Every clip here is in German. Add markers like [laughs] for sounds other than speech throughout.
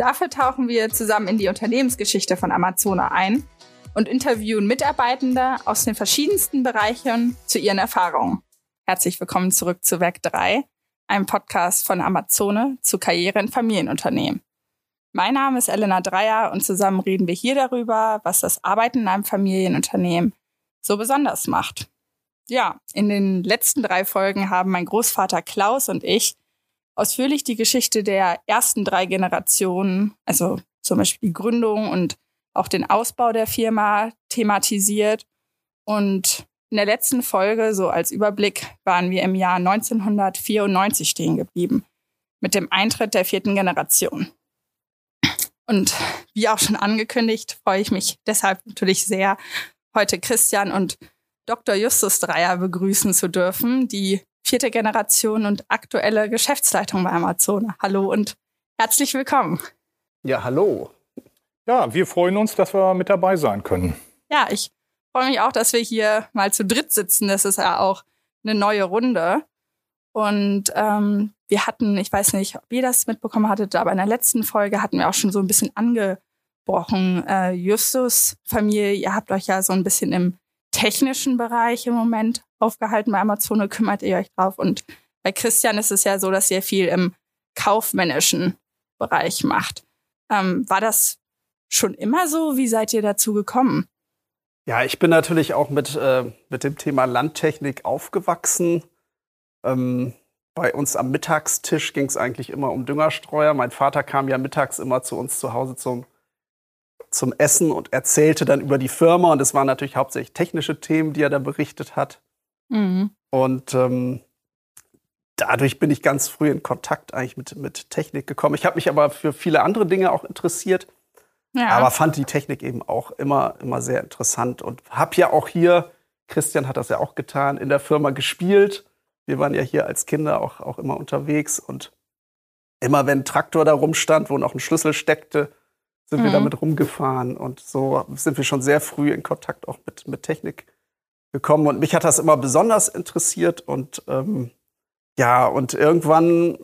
Dafür tauchen wir zusammen in die Unternehmensgeschichte von Amazona ein und interviewen Mitarbeitende aus den verschiedensten Bereichen zu ihren Erfahrungen. Herzlich willkommen zurück zu Werk 3, einem Podcast von Amazone zu Karriere in Familienunternehmen. Mein Name ist Elena Dreier und zusammen reden wir hier darüber, was das Arbeiten in einem Familienunternehmen so besonders macht. Ja, in den letzten drei Folgen haben mein Großvater Klaus und ich ausführlich die Geschichte der ersten drei Generationen, also zum Beispiel die Gründung und auch den Ausbau der Firma thematisiert. Und in der letzten Folge, so als Überblick, waren wir im Jahr 1994 stehen geblieben, mit dem Eintritt der vierten Generation. Und wie auch schon angekündigt, freue ich mich deshalb natürlich sehr, heute Christian und Dr. Justus Dreier begrüßen zu dürfen, die vierte Generation und aktuelle Geschäftsleitung bei Amazon. Hallo und herzlich willkommen. Ja, hallo. Ja, wir freuen uns, dass wir mit dabei sein können. Ja, ich freue mich auch, dass wir hier mal zu dritt sitzen. Das ist ja auch eine neue Runde. Und ähm, wir hatten, ich weiß nicht, ob ihr das mitbekommen hattet, aber in der letzten Folge hatten wir auch schon so ein bisschen angebrochen. Äh, Justus Familie, ihr habt euch ja so ein bisschen im technischen Bereich im Moment aufgehalten. Bei Amazon kümmert ihr euch drauf. Und bei Christian ist es ja so, dass ihr viel im kaufmännischen Bereich macht. Ähm, war das schon immer so? Wie seid ihr dazu gekommen? Ja, ich bin natürlich auch mit, äh, mit dem Thema Landtechnik aufgewachsen. Ähm, bei uns am Mittagstisch ging es eigentlich immer um Düngerstreuer. Mein Vater kam ja mittags immer zu uns zu Hause zum zum Essen und erzählte dann über die Firma. Und es waren natürlich hauptsächlich technische Themen, die er da berichtet hat. Mhm. Und ähm, dadurch bin ich ganz früh in Kontakt eigentlich mit, mit Technik gekommen. Ich habe mich aber für viele andere Dinge auch interessiert. Ja. Aber fand die Technik eben auch immer, immer sehr interessant und habe ja auch hier, Christian hat das ja auch getan, in der Firma gespielt. Wir waren ja hier als Kinder auch, auch immer unterwegs und immer wenn ein Traktor da rumstand, wo noch ein Schlüssel steckte, sind mhm. wir damit rumgefahren. Und so sind wir schon sehr früh in Kontakt auch mit, mit Technik gekommen. Und mich hat das immer besonders interessiert. Und ähm, ja, und irgendwann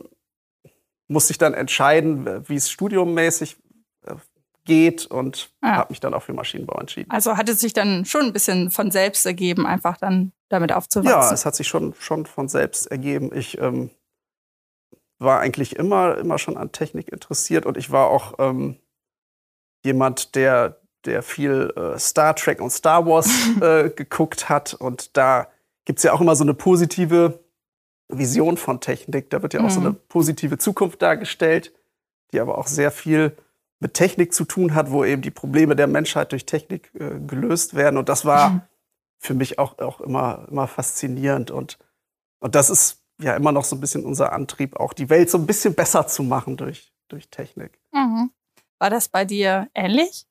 musste ich dann entscheiden, wie es studiummäßig äh, geht und ja. habe mich dann auch für Maschinenbau entschieden. Also hat es sich dann schon ein bisschen von selbst ergeben, einfach dann damit aufzuwachsen? Ja, es hat sich schon, schon von selbst ergeben. Ich ähm, war eigentlich immer, immer schon an Technik interessiert und ich war auch ähm, jemand, der, der viel äh, Star Trek und Star Wars [laughs] äh, geguckt hat. Und da gibt es ja auch immer so eine positive Vision von Technik. Da wird ja auch mhm. so eine positive Zukunft dargestellt, die aber auch sehr viel mit Technik zu tun hat, wo eben die Probleme der Menschheit durch Technik äh, gelöst werden. Und das war mhm. für mich auch, auch immer, immer faszinierend. Und, und das ist ja immer noch so ein bisschen unser Antrieb, auch die Welt so ein bisschen besser zu machen durch, durch Technik. Mhm. War das bei dir ähnlich?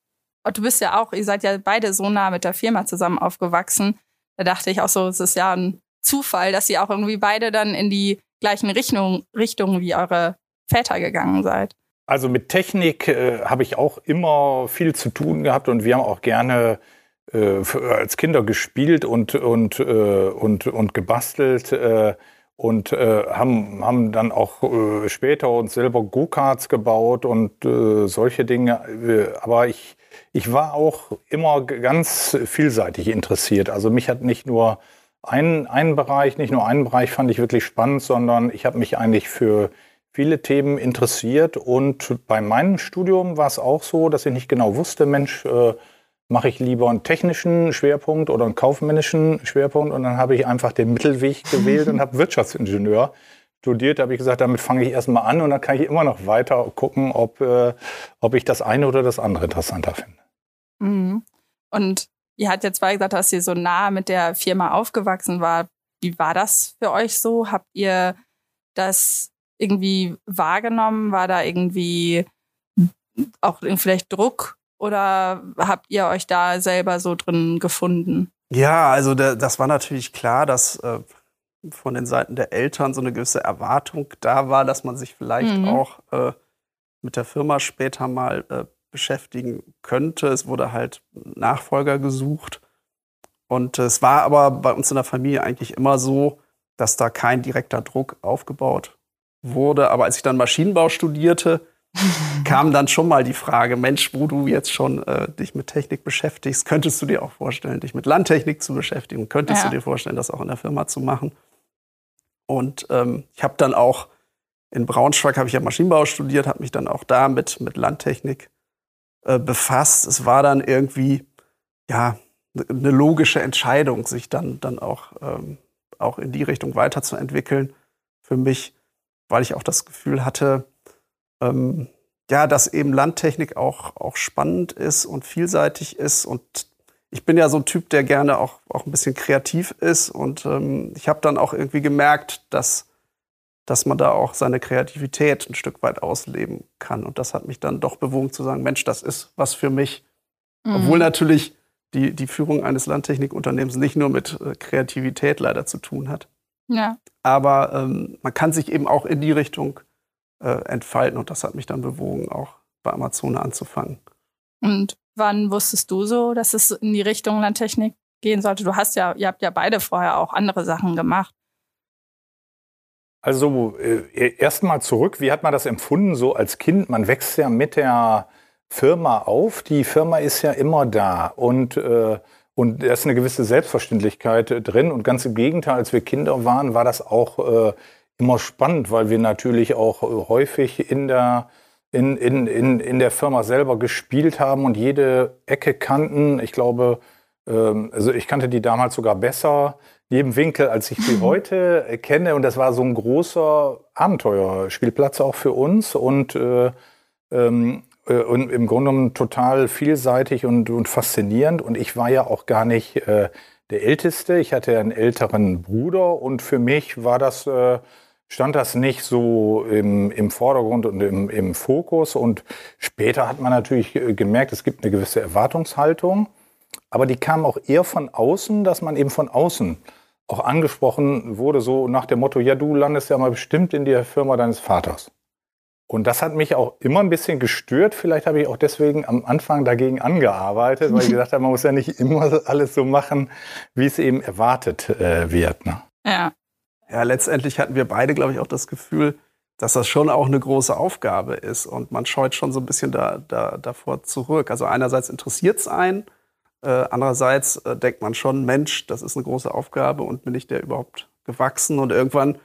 Und du bist ja auch, ihr seid ja beide so nah mit der Firma zusammen aufgewachsen. Da dachte ich auch so, es ist ja ein Zufall, dass ihr auch irgendwie beide dann in die gleichen Richtung, Richtungen wie eure Väter gegangen seid. Also mit Technik äh, habe ich auch immer viel zu tun gehabt und wir haben auch gerne äh, als Kinder gespielt und, und, äh, und, und gebastelt. Äh, und äh, haben, haben dann auch äh, später uns selber Go-Karts gebaut und solche Dinge. Aber ich, ich war auch immer ganz vielseitig interessiert. Also mich hat nicht nur ein, einen Bereich, nicht nur einen Bereich fand ich wirklich spannend, sondern ich habe mich eigentlich für viele Themen interessiert. Und bei meinem Studium war es auch so, dass ich nicht genau wusste, Mensch, äh, mache ich lieber einen technischen Schwerpunkt oder einen kaufmännischen Schwerpunkt und dann habe ich einfach den Mittelweg [laughs] gewählt und habe Wirtschaftsingenieur studiert. Da habe ich gesagt, damit fange ich erstmal an und dann kann ich immer noch weiter gucken, ob, äh, ob ich das eine oder das andere interessanter finde. Mhm. Und ihr habt jetzt zwar gesagt, dass ihr so nah mit der Firma aufgewachsen war. Wie war das für euch so? Habt ihr das irgendwie wahrgenommen? War da irgendwie auch vielleicht Druck Oder habt ihr euch da selber so drin gefunden? Ja, also der, das war natürlich klar, dass äh, von den Seiten der Eltern so eine gewisse Erwartung da war, dass man sich vielleicht mhm. auch äh, mit der Firma später mal äh, beschäftigen könnte. Es wurde halt Nachfolger gesucht. Und es war aber bei uns in der Familie eigentlich immer so, dass da kein direkter Druck aufgebaut wurde. Aber als ich dann Maschinenbau studierte, [laughs] kam dann schon mal die Frage, Mensch, wo du jetzt schon äh, dich mit Technik beschäftigst, könntest du dir auch vorstellen, dich mit Landtechnik zu beschäftigen? Könntest ja. du dir vorstellen, das auch in der Firma zu machen? Und ähm, ich habe dann auch in Braunschweig habe ich ja Maschinenbau studiert, habe mich dann auch da mit, mit Landtechnik äh, befasst. Es war dann irgendwie ja eine logische Entscheidung, sich dann, dann auch, ähm, auch in die Richtung weiterzuentwickeln für mich, weil ich auch das Gefühl hatte, ähm, ja, dass eben Landtechnik auch, auch spannend ist und vielseitig ist. Und ich bin ja so ein Typ, der gerne auch, auch ein bisschen kreativ ist. Und ähm, ich habe dann auch irgendwie gemerkt, dass, dass man da auch seine Kreativität ein Stück weit ausleben kann. Und das hat mich dann doch bewogen zu sagen, Mensch, das ist was für mich. Mhm. Obwohl natürlich die, die Führung eines Landtechnikunternehmens nicht nur mit äh, Kreativität leider zu tun hat. Ja. Aber ähm, man kann sich eben auch in die Richtung äh, entfalten. Und das hat mich dann bewogen, auch bei Amazon anzufangen. Und wann wusstest du so, dass es in die Richtung Landtechnik gehen sollte? Du hast ja, ihr habt ja beide vorher auch andere Sachen gemacht. Also äh, erstmal zurück, wie hat man das empfunden so als Kind? Man wächst ja mit der Firma auf. Die Firma ist ja immer da und äh, und da ist eine gewisse Selbstverständlichkeit drin. Und ganz im Gegenteil, als wir Kinder waren, war das auch äh, immer spannend, weil wir natürlich auch äh, häufig in der, in, in, in, in der Firma selber gespielt haben und jede Ecke kannten. Ich glaube, ähm, also ich kannte die damals sogar besser, jedem Winkel, als ich sie [laughs] heute kenne. Und das war so ein großer Abenteuerspielplatz auch für uns und, äh, ähm, äh, und im Grunde genommen total vielseitig und, und faszinierend. Und ich war ja auch gar nicht äh, der Älteste. Ich hatte einen älteren Bruder und für mich war das äh, stand das nicht so im, im Vordergrund und im, im Fokus. Und später hat man natürlich äh, gemerkt, es gibt eine gewisse Erwartungshaltung. Aber die kam auch eher von außen, dass man eben von außen auch angesprochen wurde, so nach dem Motto, ja, du landest ja mal bestimmt in der Firma deines Vaters. Und das hat mich auch immer ein bisschen gestört. Vielleicht habe ich auch deswegen am Anfang dagegen angearbeitet, weil ich [laughs] gesagt habe, man muss ja nicht immer alles so machen, wie es eben erwartet äh, wird. Ne? Ja, ja, letztendlich hatten wir beide, glaube ich, auch das Gefühl, dass das schon auch eine große Aufgabe ist und man scheut schon so ein bisschen da, da, davor zurück. Also einerseits interessiert es einen, andererseits äh, denkt man schon, Mensch, das ist eine große Aufgabe und bin ich der überhaupt gewachsen? Und irgendwann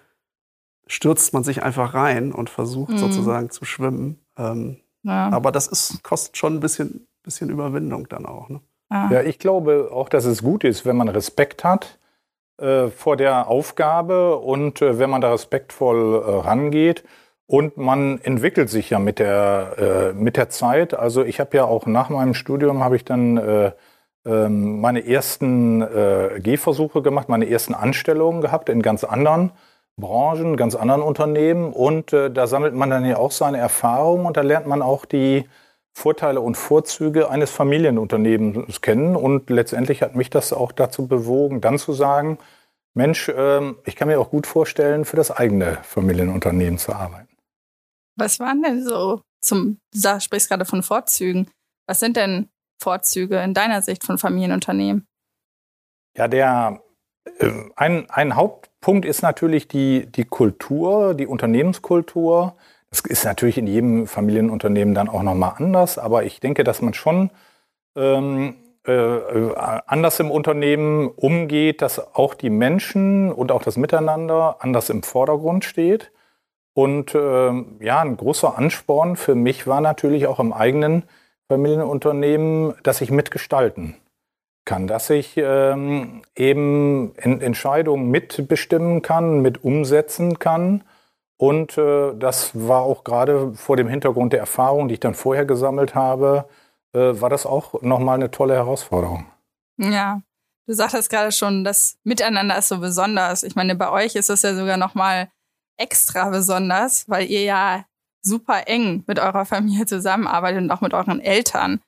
stürzt man sich einfach rein und versucht mhm. sozusagen zu schwimmen. Ähm, ja. Aber das ist, kostet schon ein bisschen, bisschen Überwindung dann auch. Ne? Ja, ich glaube auch, dass es gut ist, wenn man Respekt hat äh, vor der Aufgabe und äh, wenn man da respektvoll äh, rangeht. Und man entwickelt sich ja mit der, äh, mit der Zeit. Also ich habe ja auch nach meinem Studium habe ich dann äh, ähm, meine ersten äh, Gehversuche gemacht, meine ersten Anstellungen gehabt in ganz anderen Branchen, ganz anderen Unternehmen. Und äh, da sammelt man dann ja auch seine Erfahrungen und da lernt man auch die Vorteile und Vorzüge eines Familienunternehmens kennen. Und letztendlich hat mich das auch dazu bewogen, dann zu sagen, Mensch, ähm, ich kann mir auch gut vorstellen, für das eigene Familienunternehmen zu arbeiten. Was waren denn so zum, du sprichst gerade von Vorzügen. Was sind denn Vorzüge in deiner Sicht von Familienunternehmen? Ja, der äh, ein, ein Hauptpunkt ist natürlich die, die Kultur, die Unternehmenskultur. Das ist natürlich in jedem Familienunternehmen dann auch nochmal anders, aber ich denke, dass man schon ähm, äh, äh, anders im Unternehmen umgeht, dass auch die Menschen und auch das Miteinander anders im Vordergrund steht. Und äh, ja, ein großer Ansporn für mich war natürlich auch im eigenen Familienunternehmen, dass ich mitgestalten kann, dass ich ähm, eben Entscheidungen mitbestimmen kann, mit umsetzen kann und äh, das war auch gerade vor dem Hintergrund der Erfahrung, die ich dann vorher gesammelt habe, äh, war das auch nochmal eine tolle Herausforderung. Ja, du sagtest gerade schon, das Miteinander ist so besonders. Ich meine, bei euch ist das ja sogar nochmal extra besonders, weil ihr ja super eng mit eurer Familie zusammenarbeitet und auch mit euren Eltern.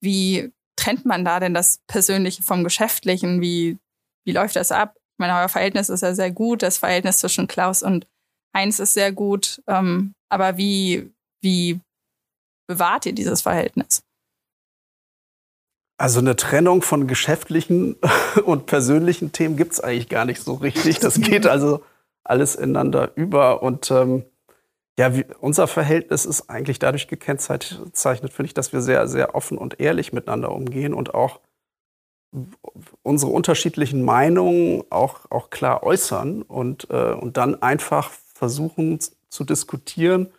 wie trennt man da denn das Persönliche vom Geschäftlichen? Wie, wie läuft das ab? Ich meine, euer Verhältnis ist ja sehr gut. Das Verhältnis zwischen Klaus und Heinz ist sehr gut. Ähm, aber wie, wie bewahrt ihr dieses Verhältnis? Also eine Trennung von geschäftlichen [laughs] und persönlichen Themen gibt es eigentlich gar nicht so richtig. Das [laughs] geht also alles ineinander über. Und ähm, ja, wie, unser Verhältnis ist eigentlich dadurch gekennzeichnet, finde ich, dass wir sehr, sehr offen und ehrlich miteinander umgehen und auch unsere unterschiedlichen Meinungen auch, auch klar äußern und, äh, und dann einfach versuchen zu diskutieren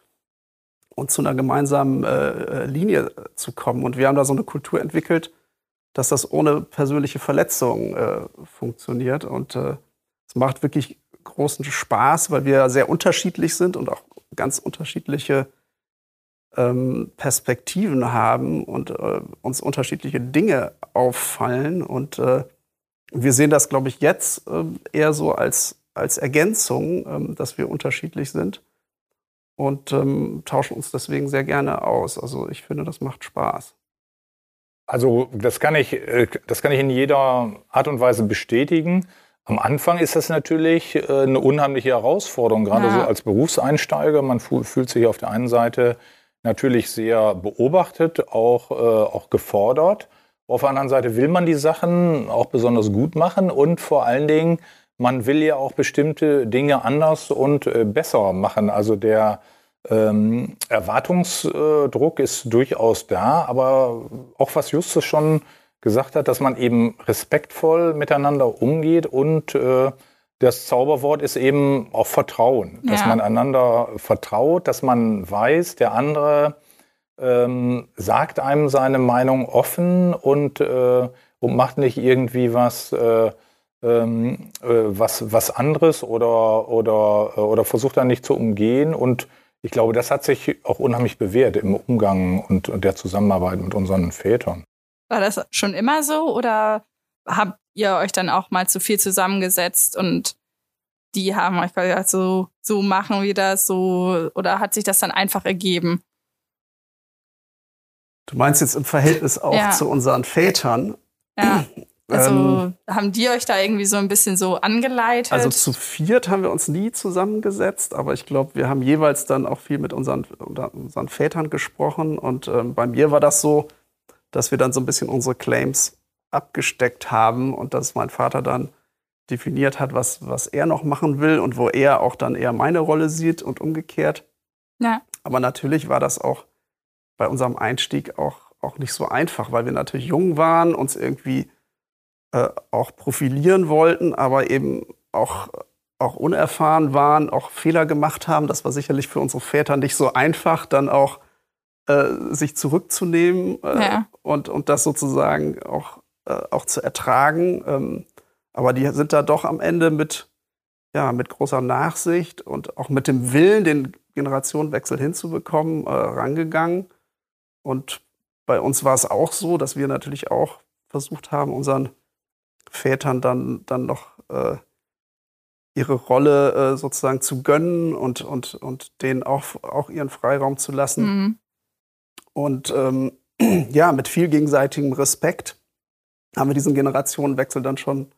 und zu einer gemeinsamen äh, äh Linie zu kommen. Und wir haben da so eine Kultur entwickelt, dass das ohne persönliche Verletzung äh, funktioniert. Und äh, es macht wirklich großen Spaß, weil wir sehr unterschiedlich sind und auch ganz unterschiedliche ähm, Perspektiven haben und äh, uns unterschiedliche Dinge auffallen. Und äh, wir sehen das, glaube ich, jetzt äh, eher so als, als Ergänzung, ähm, dass wir unterschiedlich sind und ähm, tauschen uns deswegen sehr gerne aus. Also ich finde, das macht Spaß. Also das kann ich, äh, das kann ich in jeder Art und Weise bestätigen. Am Anfang ist das natürlich äh, eine unheimliche Herausforderung, gerade ja. so als Berufseinsteiger. Man fühlt sich auf der einen Seite natürlich sehr beobachtet, auch, äh, auch gefordert. Auf der anderen Seite will man die Sachen auch besonders gut machen und vor allen Dingen, man will ja auch bestimmte Dinge anders und besser machen. Also der, ähm, Erwartungsdruck ist durchaus da, aber auch was Justus schon gesagt hat, dass man eben respektvoll miteinander umgeht und äh, das Zauberwort ist eben auch Vertrauen, dass man einander vertraut, dass man weiß, der andere ähm, sagt einem seine Meinung offen und, äh, und macht nicht irgendwie was, äh, ähm, äh, was, was anderes oder, oder, oder versucht dann nicht zu umgehen. Und ich glaube, das hat sich auch unheimlich bewährt im Umgang und der Zusammenarbeit mit unseren Vätern. War das schon immer so oder habt ihr euch dann auch mal zu viel zusammengesetzt und die haben euch gesagt, so, so machen wir das, so, oder hat sich das dann einfach ergeben? Du meinst jetzt im Verhältnis auch ja. zu unseren Vätern? Ja. [clears throat] Also ähm, haben die euch da irgendwie so ein bisschen so angeleitet? Also zu viert haben wir uns nie zusammengesetzt, aber ich glaube, wir haben jeweils dann auch viel mit unseren, unseren Vätern gesprochen. Und ähm, bei mir war das so, dass wir dann so ein bisschen unsere Claims abgesteckt haben und dass mein Vater dann definiert hat, was, was er noch machen will und wo er auch dann eher meine Rolle sieht und umgekehrt. Ja. Aber natürlich war das auch bei unserem Einstieg auch, auch nicht so einfach, weil wir natürlich jung waren, uns irgendwie äh, auch profilieren wollten, aber eben auch, auch unerfahren waren, auch Fehler gemacht haben. Das war sicherlich für unsere Väter nicht so einfach, dann auch äh, sich zurückzunehmen äh, ja. und, und das sozusagen auch, äh, auch zu ertragen. Ähm, aber die sind da doch am Ende mit, ja, mit großer Nachsicht und auch mit dem Willen, den Generationenwechsel hinzubekommen, äh, rangegangen. Und bei uns war es auch so, dass wir natürlich auch versucht haben, unseren Vätern dann, dann noch äh, ihre Rolle äh, sozusagen zu gönnen und, und, und denen auch, auch ihren Freiraum zu lassen. Mhm. Und ähm, [clears throat] ja, mit viel gegenseitigem Respekt haben wir diesen Generationenwechsel dann schon,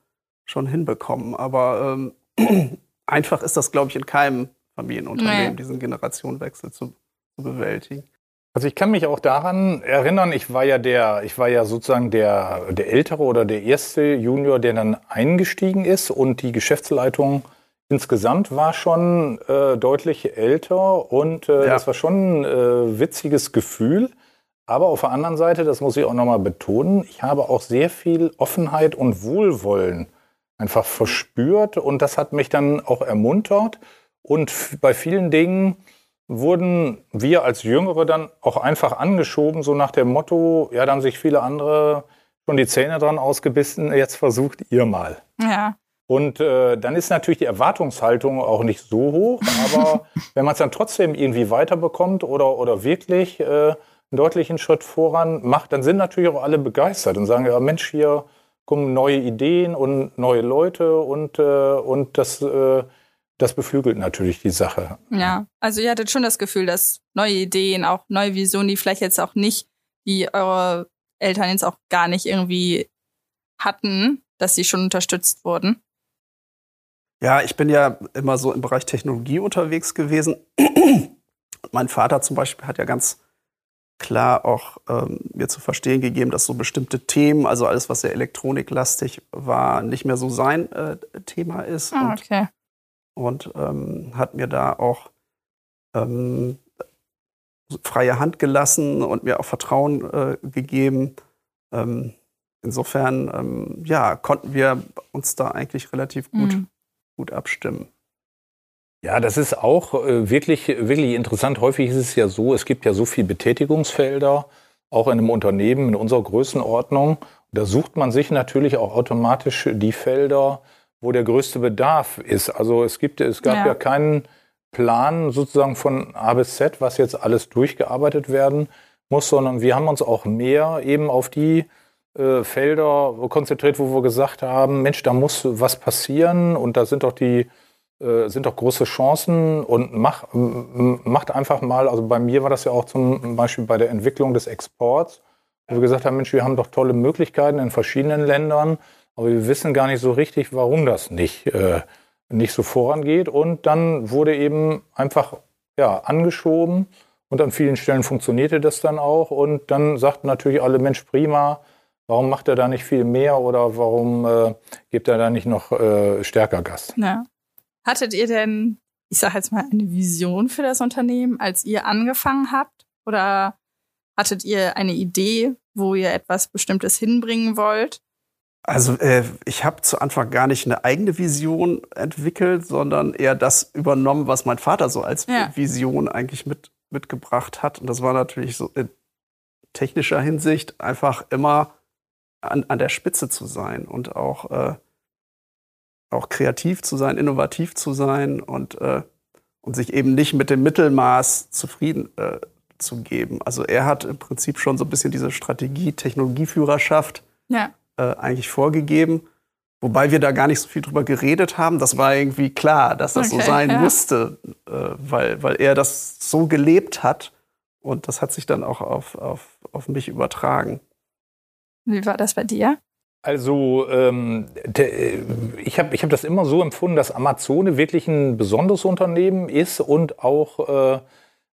schon hinbekommen. Aber ähm, [clears throat] einfach ist das, glaube ich, in keinem Familienunternehmen, nee. diesen Generationenwechsel zu, zu bewältigen. Also ich kann mich auch daran erinnern, ich war ja der, ich war ja sozusagen der, der ältere oder der erste Junior, der dann eingestiegen ist und die Geschäftsleitung insgesamt war schon äh, deutlich älter und äh, ja. das war schon ein äh, witziges Gefühl. Aber auf der anderen Seite, das muss ich auch nochmal betonen, ich habe auch sehr viel Offenheit und Wohlwollen einfach verspürt und das hat mich dann auch ermuntert und bei vielen Dingen wurden wir als Jüngere dann auch einfach angeschoben, so nach dem Motto, ja, da haben sich viele andere schon die Zähne dran ausgebissen, jetzt versucht ihr mal. Ja. Und äh, dann ist natürlich die Erwartungshaltung auch nicht so hoch, aber [laughs] wenn man es dann trotzdem irgendwie weiterbekommt oder, oder wirklich äh, einen deutlichen Schritt voran macht, dann sind natürlich auch alle begeistert und sagen, ja Mensch, hier kommen neue Ideen und neue Leute und, äh, und das äh, das beflügelt natürlich die Sache. Ja, also ihr hattet schon das Gefühl, dass neue Ideen, auch neue Visionen, die vielleicht jetzt auch nicht, wie eure Eltern jetzt auch gar nicht irgendwie hatten, dass sie schon unterstützt wurden? Ja, ich bin ja immer so im Bereich Technologie unterwegs gewesen. [clears throat] mein Vater zum Beispiel hat ja ganz klar auch ähm, mir zu verstehen gegeben, dass so bestimmte Themen, also alles, was sehr elektroniklastig war, nicht mehr so sein äh, Thema ist. Ah, okay. Und, und ähm, hat mir da auch ähm, freie Hand gelassen und mir auch Vertrauen äh, gegeben. Ähm, insofern, ähm, ja, konnten wir uns da eigentlich relativ gut, mhm. Gut abstimmen. Ja, das ist auch äh, wirklich, wirklich interessant. Häufig ist es ja so, es gibt ja so viele Betätigungsfelder, auch in einem Unternehmen in unserer Größenordnung. Da sucht man sich natürlich auch automatisch die Felder, wo der größte Bedarf ist. Also es gibt, es gab ja, ja keinen Plan sozusagen von A bis Z, was jetzt alles durchgearbeitet werden muss, sondern wir haben uns auch mehr eben auf die äh, Felder konzentriert, wo wir gesagt haben, Mensch, da muss was passieren und da sind doch die äh, sind doch große Chancen und mach, macht einfach mal, also bei mir war das ja auch zum Beispiel bei der Entwicklung des Exports, wo wir gesagt haben, Mensch, wir haben doch tolle Möglichkeiten in verschiedenen Ländern, aber wir wissen gar nicht so richtig, warum das nicht, äh, nicht so vorangeht. Und dann wurde eben einfach ja, angeschoben und an vielen Stellen funktionierte das dann auch. Und dann sagten natürlich alle, Mensch, prima, warum macht er da nicht viel mehr oder warum äh, gibt er da nicht noch äh, stärker Gas? Ja. Hattet ihr denn, ich sage jetzt mal, eine Vision für das Unternehmen, als ihr angefangen habt? Oder hattet ihr eine Idee, wo ihr etwas Bestimmtes hinbringen wollt? Also äh, ich habe zu Anfang gar nicht eine eigene Vision entwickelt, sondern eher das übernommen, was mein Vater so als ja. Vision eigentlich mit, mitgebracht hat. Und das war natürlich so in technischer Hinsicht einfach immer an, an der Spitze zu sein und auch äh, auch kreativ zu sein, innovativ zu sein und, äh, und sich eben nicht mit dem Mittelmaß zufrieden äh, zu geben. Also er hat im Prinzip schon so ein bisschen diese Strategie, Technologieführerschaft ja. äh, eigentlich vorgegeben. Wobei wir da gar nicht so viel drüber geredet haben. Das war irgendwie klar, dass das okay, so sein ja. musste, äh, weil, weil er das so gelebt hat. Und das hat sich dann auch auf, auf, auf mich übertragen. Wie war das bei dir? Also ähm, de, ich habe ich hab das immer so empfunden, dass Amazone wirklich ein besonderes Unternehmen ist und auch äh,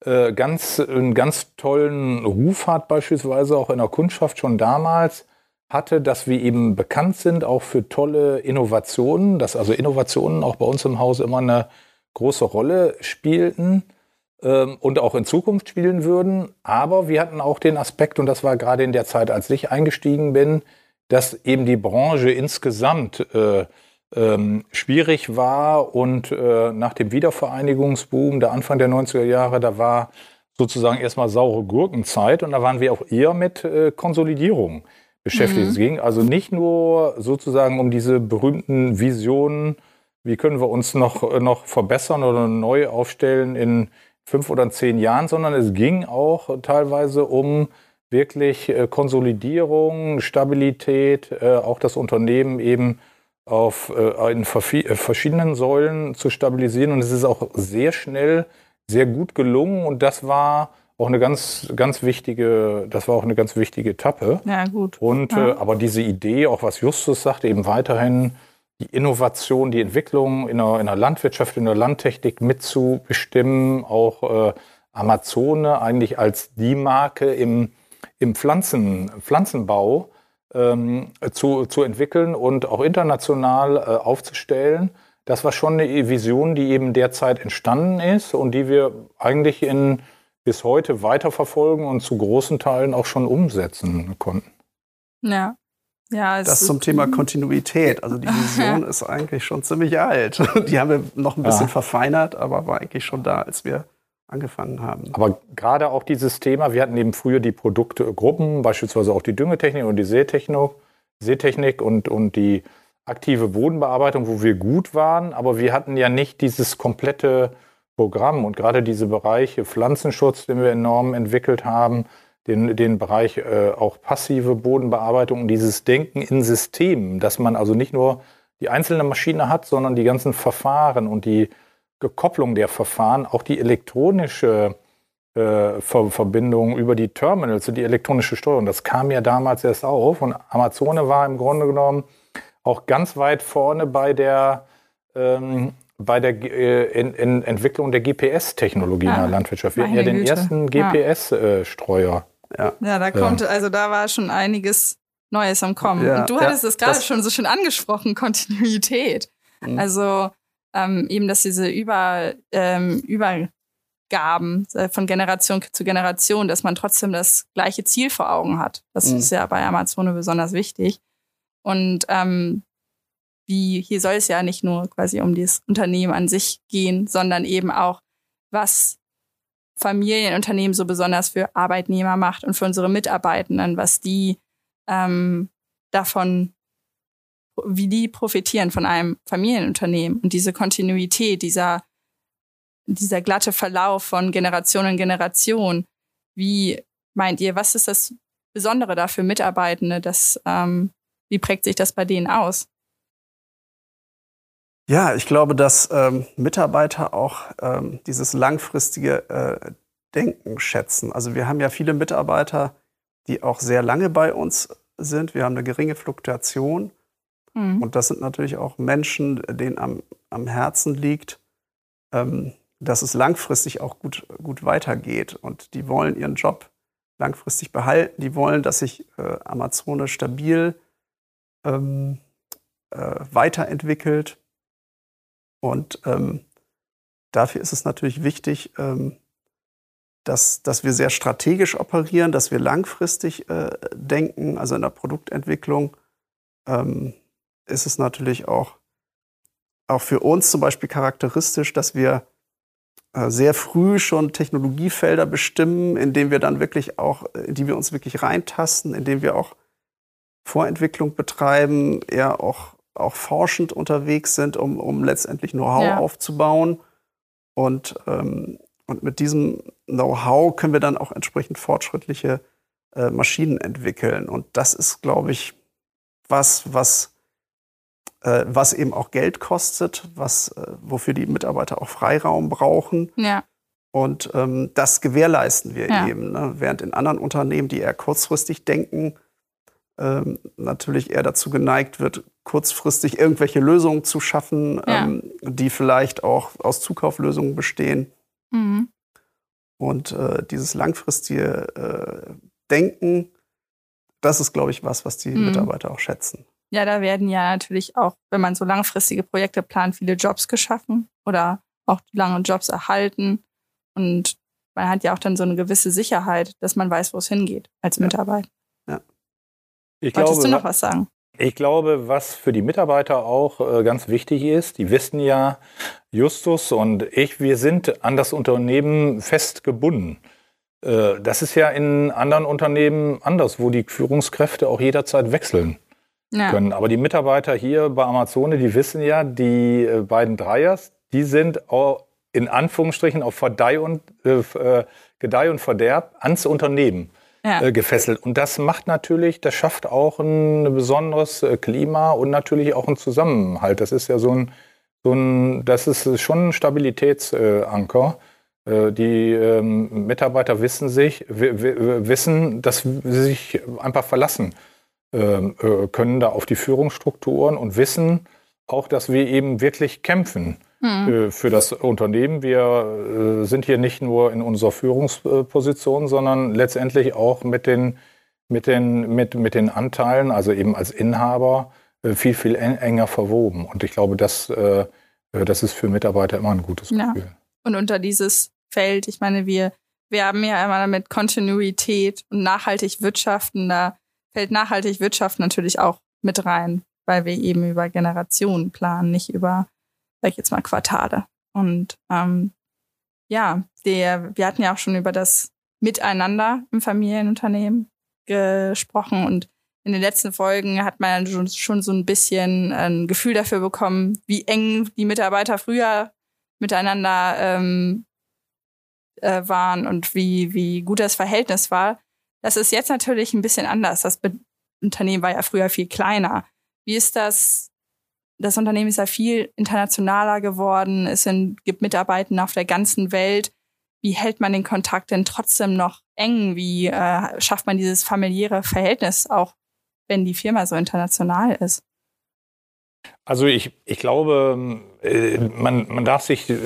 äh, ganz, einen ganz tollen Ruf hat, beispielsweise auch in der Kundschaft schon damals hatte, dass wir eben bekannt sind auch für tolle Innovationen, dass also Innovationen auch bei uns im Haus immer eine große Rolle spielten und auch in Zukunft spielen würden. Aber wir hatten auch den Aspekt, und das war gerade in der Zeit, als ich eingestiegen bin, dass eben die Branche insgesamt äh, ähm, schwierig war und äh, nach dem Wiedervereinigungsboom der Anfang der 90er Jahre, da war sozusagen erstmal saure Gurkenzeit und da waren wir auch eher mit äh, Konsolidierung beschäftigt. Mhm. Es ging also nicht nur sozusagen um diese berühmten Visionen, wie können wir uns noch, noch verbessern oder neu aufstellen in fünf oder zehn Jahren, sondern es ging auch teilweise um wirklich äh, Konsolidierung, Stabilität, äh, auch das Unternehmen eben auf äh, in verschiedenen Säulen zu stabilisieren. Und es ist auch sehr schnell, sehr gut gelungen. Und das war auch eine ganz, ganz wichtige, das war auch eine ganz wichtige Etappe. Ja, gut. Und ja. Aber diese Idee, auch was Justus sagt, eben weiterhin die Innovation, die Entwicklung in der, in der Landwirtschaft, in der Landtechnik mitzubestimmen, auch äh, Amazone eigentlich als die Marke im im Pflanzen, Pflanzenbau ähm, zu, zu entwickeln und auch international äh, aufzustellen. Das war schon eine Vision, die eben derzeit entstanden ist und die wir eigentlich in, bis heute weiterverfolgen und zu großen Teilen auch schon umsetzen konnten. Ja. Ja, das zum Thema Kontinuität. Also die Vision [laughs] ist eigentlich schon ziemlich alt. [laughs] Die haben wir noch ein bisschen ja. verfeinert, aber war eigentlich schon da, als wir angefangen haben. Aber gerade auch dieses Thema, wir hatten eben früher die Produktgruppen, beispielsweise auch die Düngetechnik und die Seetechnik, Seetechnik und, und die aktive Bodenbearbeitung, wo wir gut waren, aber wir hatten ja nicht dieses komplette Programm und gerade diese Bereiche Pflanzenschutz, den wir enorm entwickelt haben, den, den Bereich äh, auch passive Bodenbearbeitung und dieses Denken in Systemen, dass man also nicht nur die einzelne Maschine hat, sondern die ganzen Verfahren und die Kopplung der Verfahren, auch die elektronische äh, Ver Verbindung über die Terminals und die elektronische Steuerung. Das kam ja damals erst auf und Amazone war im Grunde genommen auch ganz weit vorne bei der ähm, bei der äh, in, in Entwicklung der GPS-Technologie ja, in der Landwirtschaft. Wir hatten ja den Güte. ersten GPS-Streuer. Ja. ja, da kommt, also da war schon einiges Neues am Kommen. Ja, Und du hattest es gerade schon so schön angesprochen, [laughs] Kontinuität. Mhm. Also ähm, eben, dass diese Über, ähm, Übergaben äh, von Generation zu Generation, dass man trotzdem das gleiche Ziel vor Augen hat. Das mhm. ist ja bei Amazon besonders wichtig. Und ähm, wie hier soll es ja nicht nur quasi um das Unternehmen an sich gehen, sondern eben auch, was Familienunternehmen so besonders für Arbeitnehmer macht und für unsere Mitarbeitenden, was die ähm, davon, wie die profitieren von einem Familienunternehmen und diese Kontinuität, dieser, dieser glatte Verlauf von Generation in Generation. Wie meint ihr, was ist das Besondere da für Mitarbeitende? Das, ähm, wie prägt sich das bei denen aus? Ja, ich glaube, dass ähm, Mitarbeiter auch ähm, dieses langfristige äh, Denken schätzen. Also wir haben ja viele Mitarbeiter, die auch sehr lange bei uns sind. Wir haben eine geringe Fluktuation. Mhm. Und das sind natürlich auch Menschen, denen am, am Herzen liegt, ähm, dass es langfristig auch gut, gut weitergeht. Und die wollen ihren Job langfristig behalten. Die wollen, dass sich äh, Amazone stabil ähm, äh, weiterentwickelt. Und ähm, dafür ist es natürlich wichtig, ähm, dass, dass wir sehr strategisch operieren, dass wir langfristig äh, denken. Also in der Produktentwicklung ähm, ist es natürlich auch, auch für uns zum Beispiel charakteristisch, dass wir äh, sehr früh schon Technologiefelder bestimmen, in denen wir dann wirklich auch, in die wir uns wirklich reintasten, in denen wir auch Vorentwicklung betreiben, eher auch auch forschend unterwegs sind, um, um letztendlich Know-how ja. aufzubauen. Und, ähm, und mit diesem Know-how können wir dann auch entsprechend fortschrittliche äh, Maschinen entwickeln. Und das ist, glaube ich, was, was, äh, was eben auch Geld kostet, was, äh, wofür die Mitarbeiter auch Freiraum brauchen. Ja. Und ähm, das gewährleisten wir ja. eben. Ne? Während in anderen Unternehmen, die eher kurzfristig denken, ähm, natürlich eher dazu geneigt wird, kurzfristig irgendwelche Lösungen zu schaffen, ja. ähm, die vielleicht auch aus Zukauflösungen bestehen. Mhm. Und äh, dieses langfristige äh, Denken, das ist, glaube ich, was, was die mhm. Mitarbeiter auch schätzen. Ja, da werden ja natürlich auch, wenn man so langfristige Projekte plant, viele Jobs geschaffen oder auch lange Jobs erhalten. Und man hat ja auch dann so eine gewisse Sicherheit, dass man weiß, wo es hingeht als Mitarbeiter. Ich Wolltest glaube, du noch was sagen? Ich glaube, was für die Mitarbeiter auch äh, ganz wichtig ist, die wissen ja, Justus und ich, wir sind an das Unternehmen festgebunden. Äh, das ist ja in anderen Unternehmen anders, wo die Führungskräfte auch jederzeit wechseln ja. können. Aber die Mitarbeiter hier bei Amazone, die wissen ja, die äh, beiden Dreiers, die sind auch in Anführungsstrichen auf Verdeih und, Gedeih und Verderb ans Unternehmen ja. äh, gefesselt. Und das macht natürlich, das schafft auch ein besonderes äh, Klima und natürlich auch einen Zusammenhalt. Das ist ja so ein, so ein das ist schon ein Stabilitätsanker. Äh, die ähm, Mitarbeiter wissen sich, wissen, dass sie sich einfach verlassen ähm, äh, können da auf die Führungsstrukturen und wissen auch, dass wir eben wirklich kämpfen hm. Äh, für das Unternehmen. Wir äh, sind hier nicht nur in unserer Führungsposition, sondern letztendlich auch mit den, mit den, mit, mit den Anteilen, also eben als Inhaber, äh, viel, viel enger verwoben. Und ich glaube, das, das ist für Mitarbeiter immer ein gutes Gefühl. Ja. Und unter dieses Feld, ich meine, wir, wir haben ja immer mit Kontinuität und nachhaltig wirtschaften, da fällt nachhaltig Wirtschaft natürlich auch mit rein, weil wir eben über Generationen planen, nicht über sag ich jetzt mal, Quartale. Und ähm, ja, der, wir hatten ja auch schon über das Miteinander im Familienunternehmen gesprochen und in den letzten Folgen hat man schon, schon so ein bisschen ein Gefühl dafür bekommen, wie eng die Mitarbeiter früher miteinander ähm, äh, waren und wie, wie gut das Verhältnis war. Das ist jetzt natürlich ein bisschen anders. Das Unternehmen war ja früher viel kleiner. Wie ist das das Unternehmen ist ja viel internationaler geworden. Es sind, gibt Mitarbeiter auf der ganzen Welt. wie hält man den Kontakt denn trotzdem noch eng? Wie äh, schafft man dieses familiäre Verhältnis auch, wenn die Firma so international ist? Also ich, ich glaube, äh, man, man darf sich äh,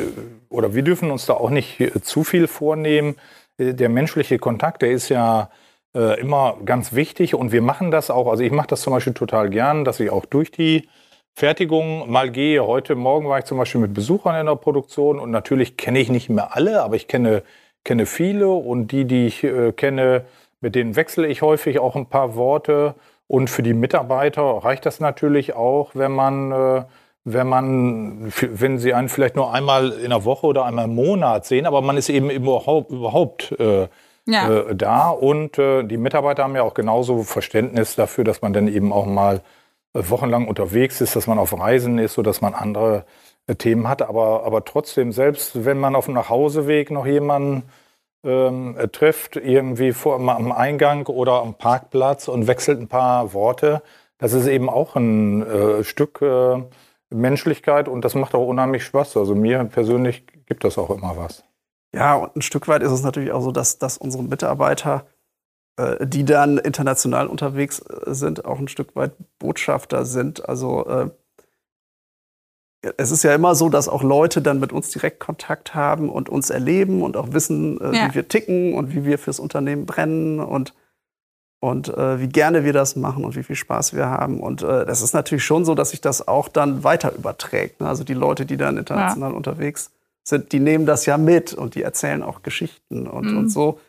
oder wir dürfen uns da auch nicht äh, zu viel vornehmen. Der menschliche Kontakt, der ist ja immer ganz wichtig und wir machen das auch. Also ich mache das zum Beispiel total gern, dass ich auch durch die Fertigung mal gehe. Heute Morgen war ich zum Beispiel mit Besuchern in der Produktion und natürlich kenne ich nicht mehr alle, aber ich kenne, kenne viele und die, die ich äh, kenne, mit denen wechsle ich häufig auch ein paar Worte. Und für die Mitarbeiter reicht das natürlich auch, wenn man, äh, wenn man, wenn sie einen vielleicht nur einmal in der Woche oder einmal im Monat sehen, aber man ist eben überhaupt, überhaupt äh, ja. äh, da. Und äh, die Mitarbeiter haben ja auch genauso Verständnis dafür, dass man dann eben auch mal wochenlang unterwegs ist, dass man auf Reisen ist, oder dass man andere äh, Themen hat. Aber, aber trotzdem, selbst wenn man auf dem Nachhauseweg noch jemanden ähm, äh, trifft, irgendwie vor, am Eingang oder am Parkplatz und wechselt ein paar Worte, das ist eben auch ein äh, Stück äh, Menschlichkeit und das macht auch unheimlich Spaß. Also mir persönlich gibt das auch immer was. Ja, und ein Stück weit ist es natürlich auch so, dass, dass unsere Mitarbeiter äh, die dann international unterwegs äh, sind, auch ein Stück weit Botschafter sind. Also äh, es ist ja immer so, dass auch Leute dann mit uns direkt Kontakt haben und uns erleben und auch wissen, äh, ja. wie wir ticken und wie wir fürs Unternehmen brennen und, und äh, wie gerne wir das machen und wie viel Spaß wir haben. Und äh, das ist natürlich schon so, dass sich das auch dann weiter überträgt. Ne? Also die Leute, die dann international ja. unterwegs sind, die nehmen das ja mit und die erzählen auch Geschichten und, mhm. und so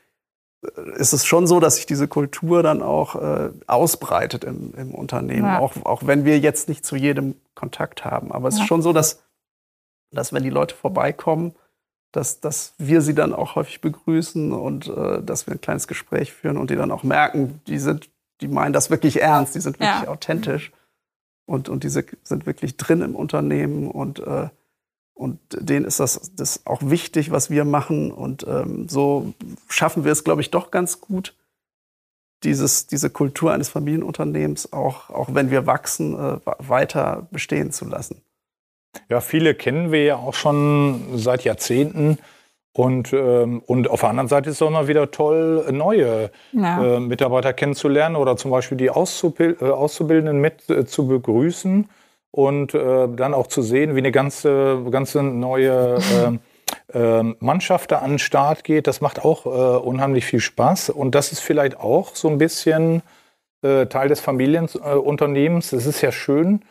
ist es schon so, dass sich diese Kultur dann auch äh, ausbreitet im, im Unternehmen, ja. auch, auch wenn wir jetzt nicht zu jedem Kontakt haben. Aber es ja. ist schon so, dass, dass wenn die Leute vorbeikommen, dass, dass wir sie dann auch häufig begrüßen und äh, dass wir ein kleines Gespräch führen und die dann auch merken, die sind, die meinen das wirklich ernst, die sind wirklich ja. authentisch und, und die sind wirklich drin im Unternehmen und äh, und denen ist das, das auch wichtig, was wir machen. Und ähm, so schaffen wir es, glaube ich, doch ganz gut, dieses, diese Kultur eines Familienunternehmens, auch, auch wenn wir wachsen, äh, weiter bestehen zu lassen. Ja, viele kennen wir ja auch schon seit Jahrzehnten. Und, ähm, und auf der anderen Seite ist es auch immer wieder toll, neue ja. äh, Mitarbeiter kennenzulernen oder zum Beispiel die Auszubil äh, Auszubildenden mit äh, zu begrüßen und äh, dann auch zu sehen, wie eine ganze, ganze neue äh, äh, Mannschaft da an den Start geht, das macht auch äh, unheimlich viel Spaß. Und das ist vielleicht auch so ein bisschen äh, Teil des Familienunternehmens. es ist ja schön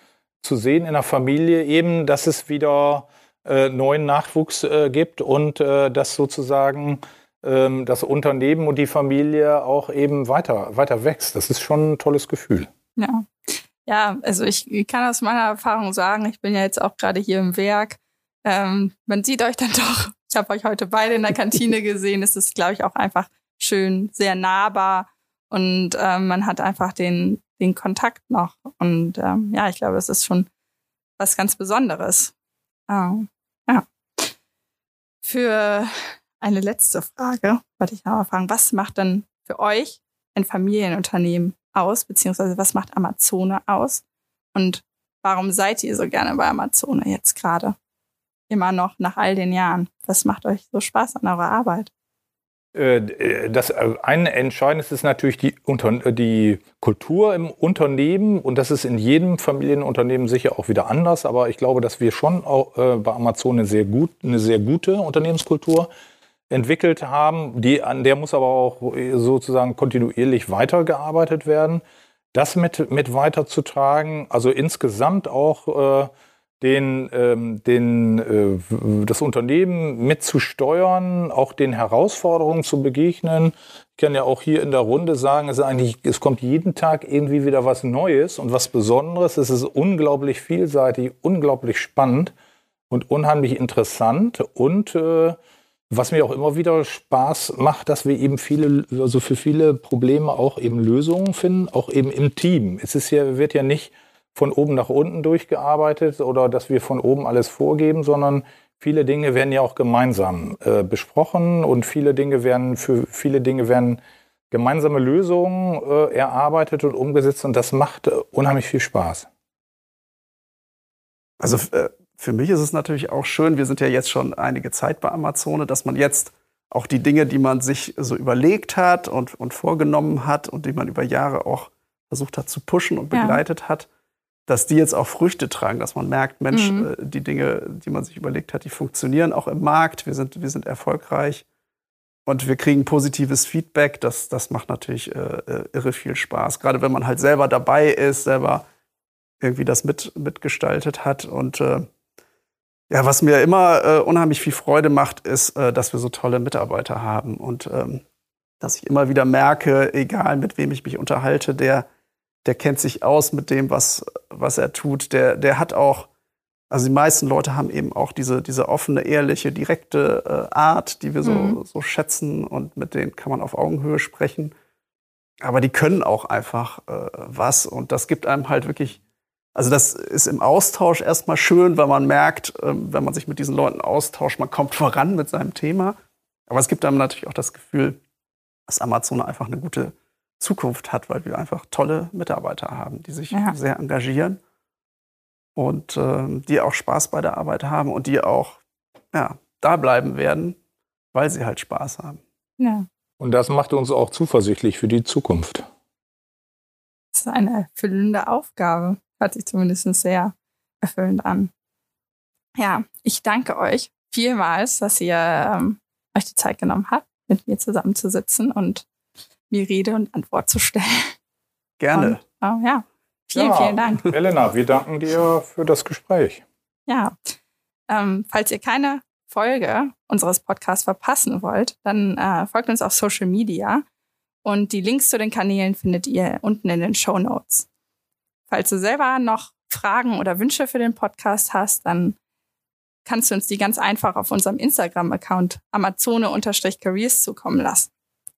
zu sehen in der Familie eben, dass es wieder äh, neuen Nachwuchs gibt und dass sozusagen ähm, das Unternehmen und die Familie auch eben weiter, weiter wächst. Das ist schon ein tolles Gefühl. Ja, ja, also ich, kann aus meiner Erfahrung sagen, ich bin ja jetzt auch gerade hier im Werk. Ähm, man sieht euch dann [laughs] doch, ich habe euch heute beide in der Kantine [laughs] gesehen. Es ist, glaube ich, auch einfach schön, sehr nahbar und ähm, man hat einfach den, den Kontakt noch. Und ähm, ja, ich glaube, es ist schon was ganz Besonderes. Ähm, ja. Für eine letzte Frage wollte ich noch mal fragen, was macht denn für euch ein Familienunternehmen aus, beziehungsweise was macht Amazone aus? Und warum seid ihr so gerne bei Amazone jetzt gerade? Immer noch nach all den Jahren. Was macht euch so Spaß an eurer Arbeit? Äh, das äh, eine Entscheidende ist natürlich die, die Kultur im Unternehmen und das ist in jedem Familienunternehmen sicher auch wieder anders, aber ich glaube, dass wir schon auch äh, bei Amazon eine sehr, gut, eine sehr gute Unternehmenskultur entwickelt haben. Die, an der muss aber auch sozusagen kontinuierlich weitergearbeitet werden. Das mit, mit weiterzutragen, also insgesamt auch äh, den, ähm, den, äh, das Unternehmen mitzusteuern, auch den Herausforderungen zu begegnen. Ich kann ja auch hier in der Runde sagen, es, ist eigentlich, es kommt jeden Tag irgendwie wieder was Neues und was Besonderes. Es ist unglaublich vielseitig, unglaublich spannend und unheimlich interessant und äh, was mir auch immer wieder Spaß macht, dass wir eben viele, also für viele Probleme auch eben Lösungen finden, auch eben im Team. Es ist ja, wird ja nicht von oben nach unten durchgearbeitet oder dass wir von oben alles vorgeben, sondern viele Dinge werden ja auch gemeinsam äh, besprochen und viele Dinge werden für viele Dinge werden gemeinsame Lösungen äh, erarbeitet und umgesetzt und das macht äh, unheimlich viel Spaß. Also äh, für mich ist es natürlich auch schön, wir sind ja jetzt schon einige Zeit bei Amazone, dass man jetzt auch die Dinge, die man sich so überlegt hat und, und vorgenommen hat und die man über Jahre auch versucht hat zu pushen und begleitet ja. hat, dass die jetzt auch Früchte tragen, dass man merkt, Mensch, mhm. äh, die Dinge, die man sich überlegt hat, die funktionieren auch im Markt, wir sind, wir sind erfolgreich und wir kriegen positives Feedback. Das, das macht natürlich äh, äh irre viel Spaß, gerade wenn man halt selber dabei ist, selber irgendwie das mit, mitgestaltet hat und äh, ja, was mir immer äh, unheimlich viel Freude macht, ist, äh, dass wir so tolle Mitarbeiter haben und ähm, dass ich immer wieder merke, egal mit wem ich mich unterhalte, der, der kennt sich aus mit dem, was, was er tut. Der, der hat auch, also die meisten Leute haben eben auch diese, diese offene, ehrliche, direkte äh, Art, die wir so, mhm. so schätzen und mit denen kann man auf Augenhöhe sprechen. Aber die können auch einfach äh, was und das gibt einem halt wirklich also das ist im Austausch erstmal schön, weil man merkt, ähm, wenn man sich mit diesen Leuten austauscht, man kommt voran mit seinem Thema. Aber es gibt einem natürlich auch das Gefühl, dass Amazon einfach eine gute Zukunft hat, weil wir einfach tolle Mitarbeiter haben, die sich ja. sehr engagieren und äh, die auch Spaß bei der Arbeit haben und die auch ja, da bleiben werden, weil sie halt Spaß haben. Ja. Und das macht uns auch zuversichtlich für die Zukunft. Das ist eine erfüllende Aufgabe. Hört sich zumindest sehr erfüllend an. Ja, ich danke euch vielmals, dass ihr ähm, euch die Zeit genommen habt, mit mir zusammenzusitzen und mir Rede und Antwort zu stellen. Gerne. Und, oh, ja, vielen, ja, vielen Dank. Elena, wir danken dir für das Gespräch. Ja, ähm, falls ihr keine Folge unseres Podcasts verpassen wollt, dann äh, folgt uns auf Social Media und die Links zu den Kanälen findet ihr unten in den Show Notes. Falls du selber noch Fragen oder Wünsche für den Podcast hast, dann kannst du uns die ganz einfach auf unserem Instagram-Account amazone-careers zukommen lassen.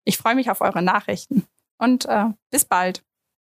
Ich freue mich auf eure Nachrichten und äh, bis bald.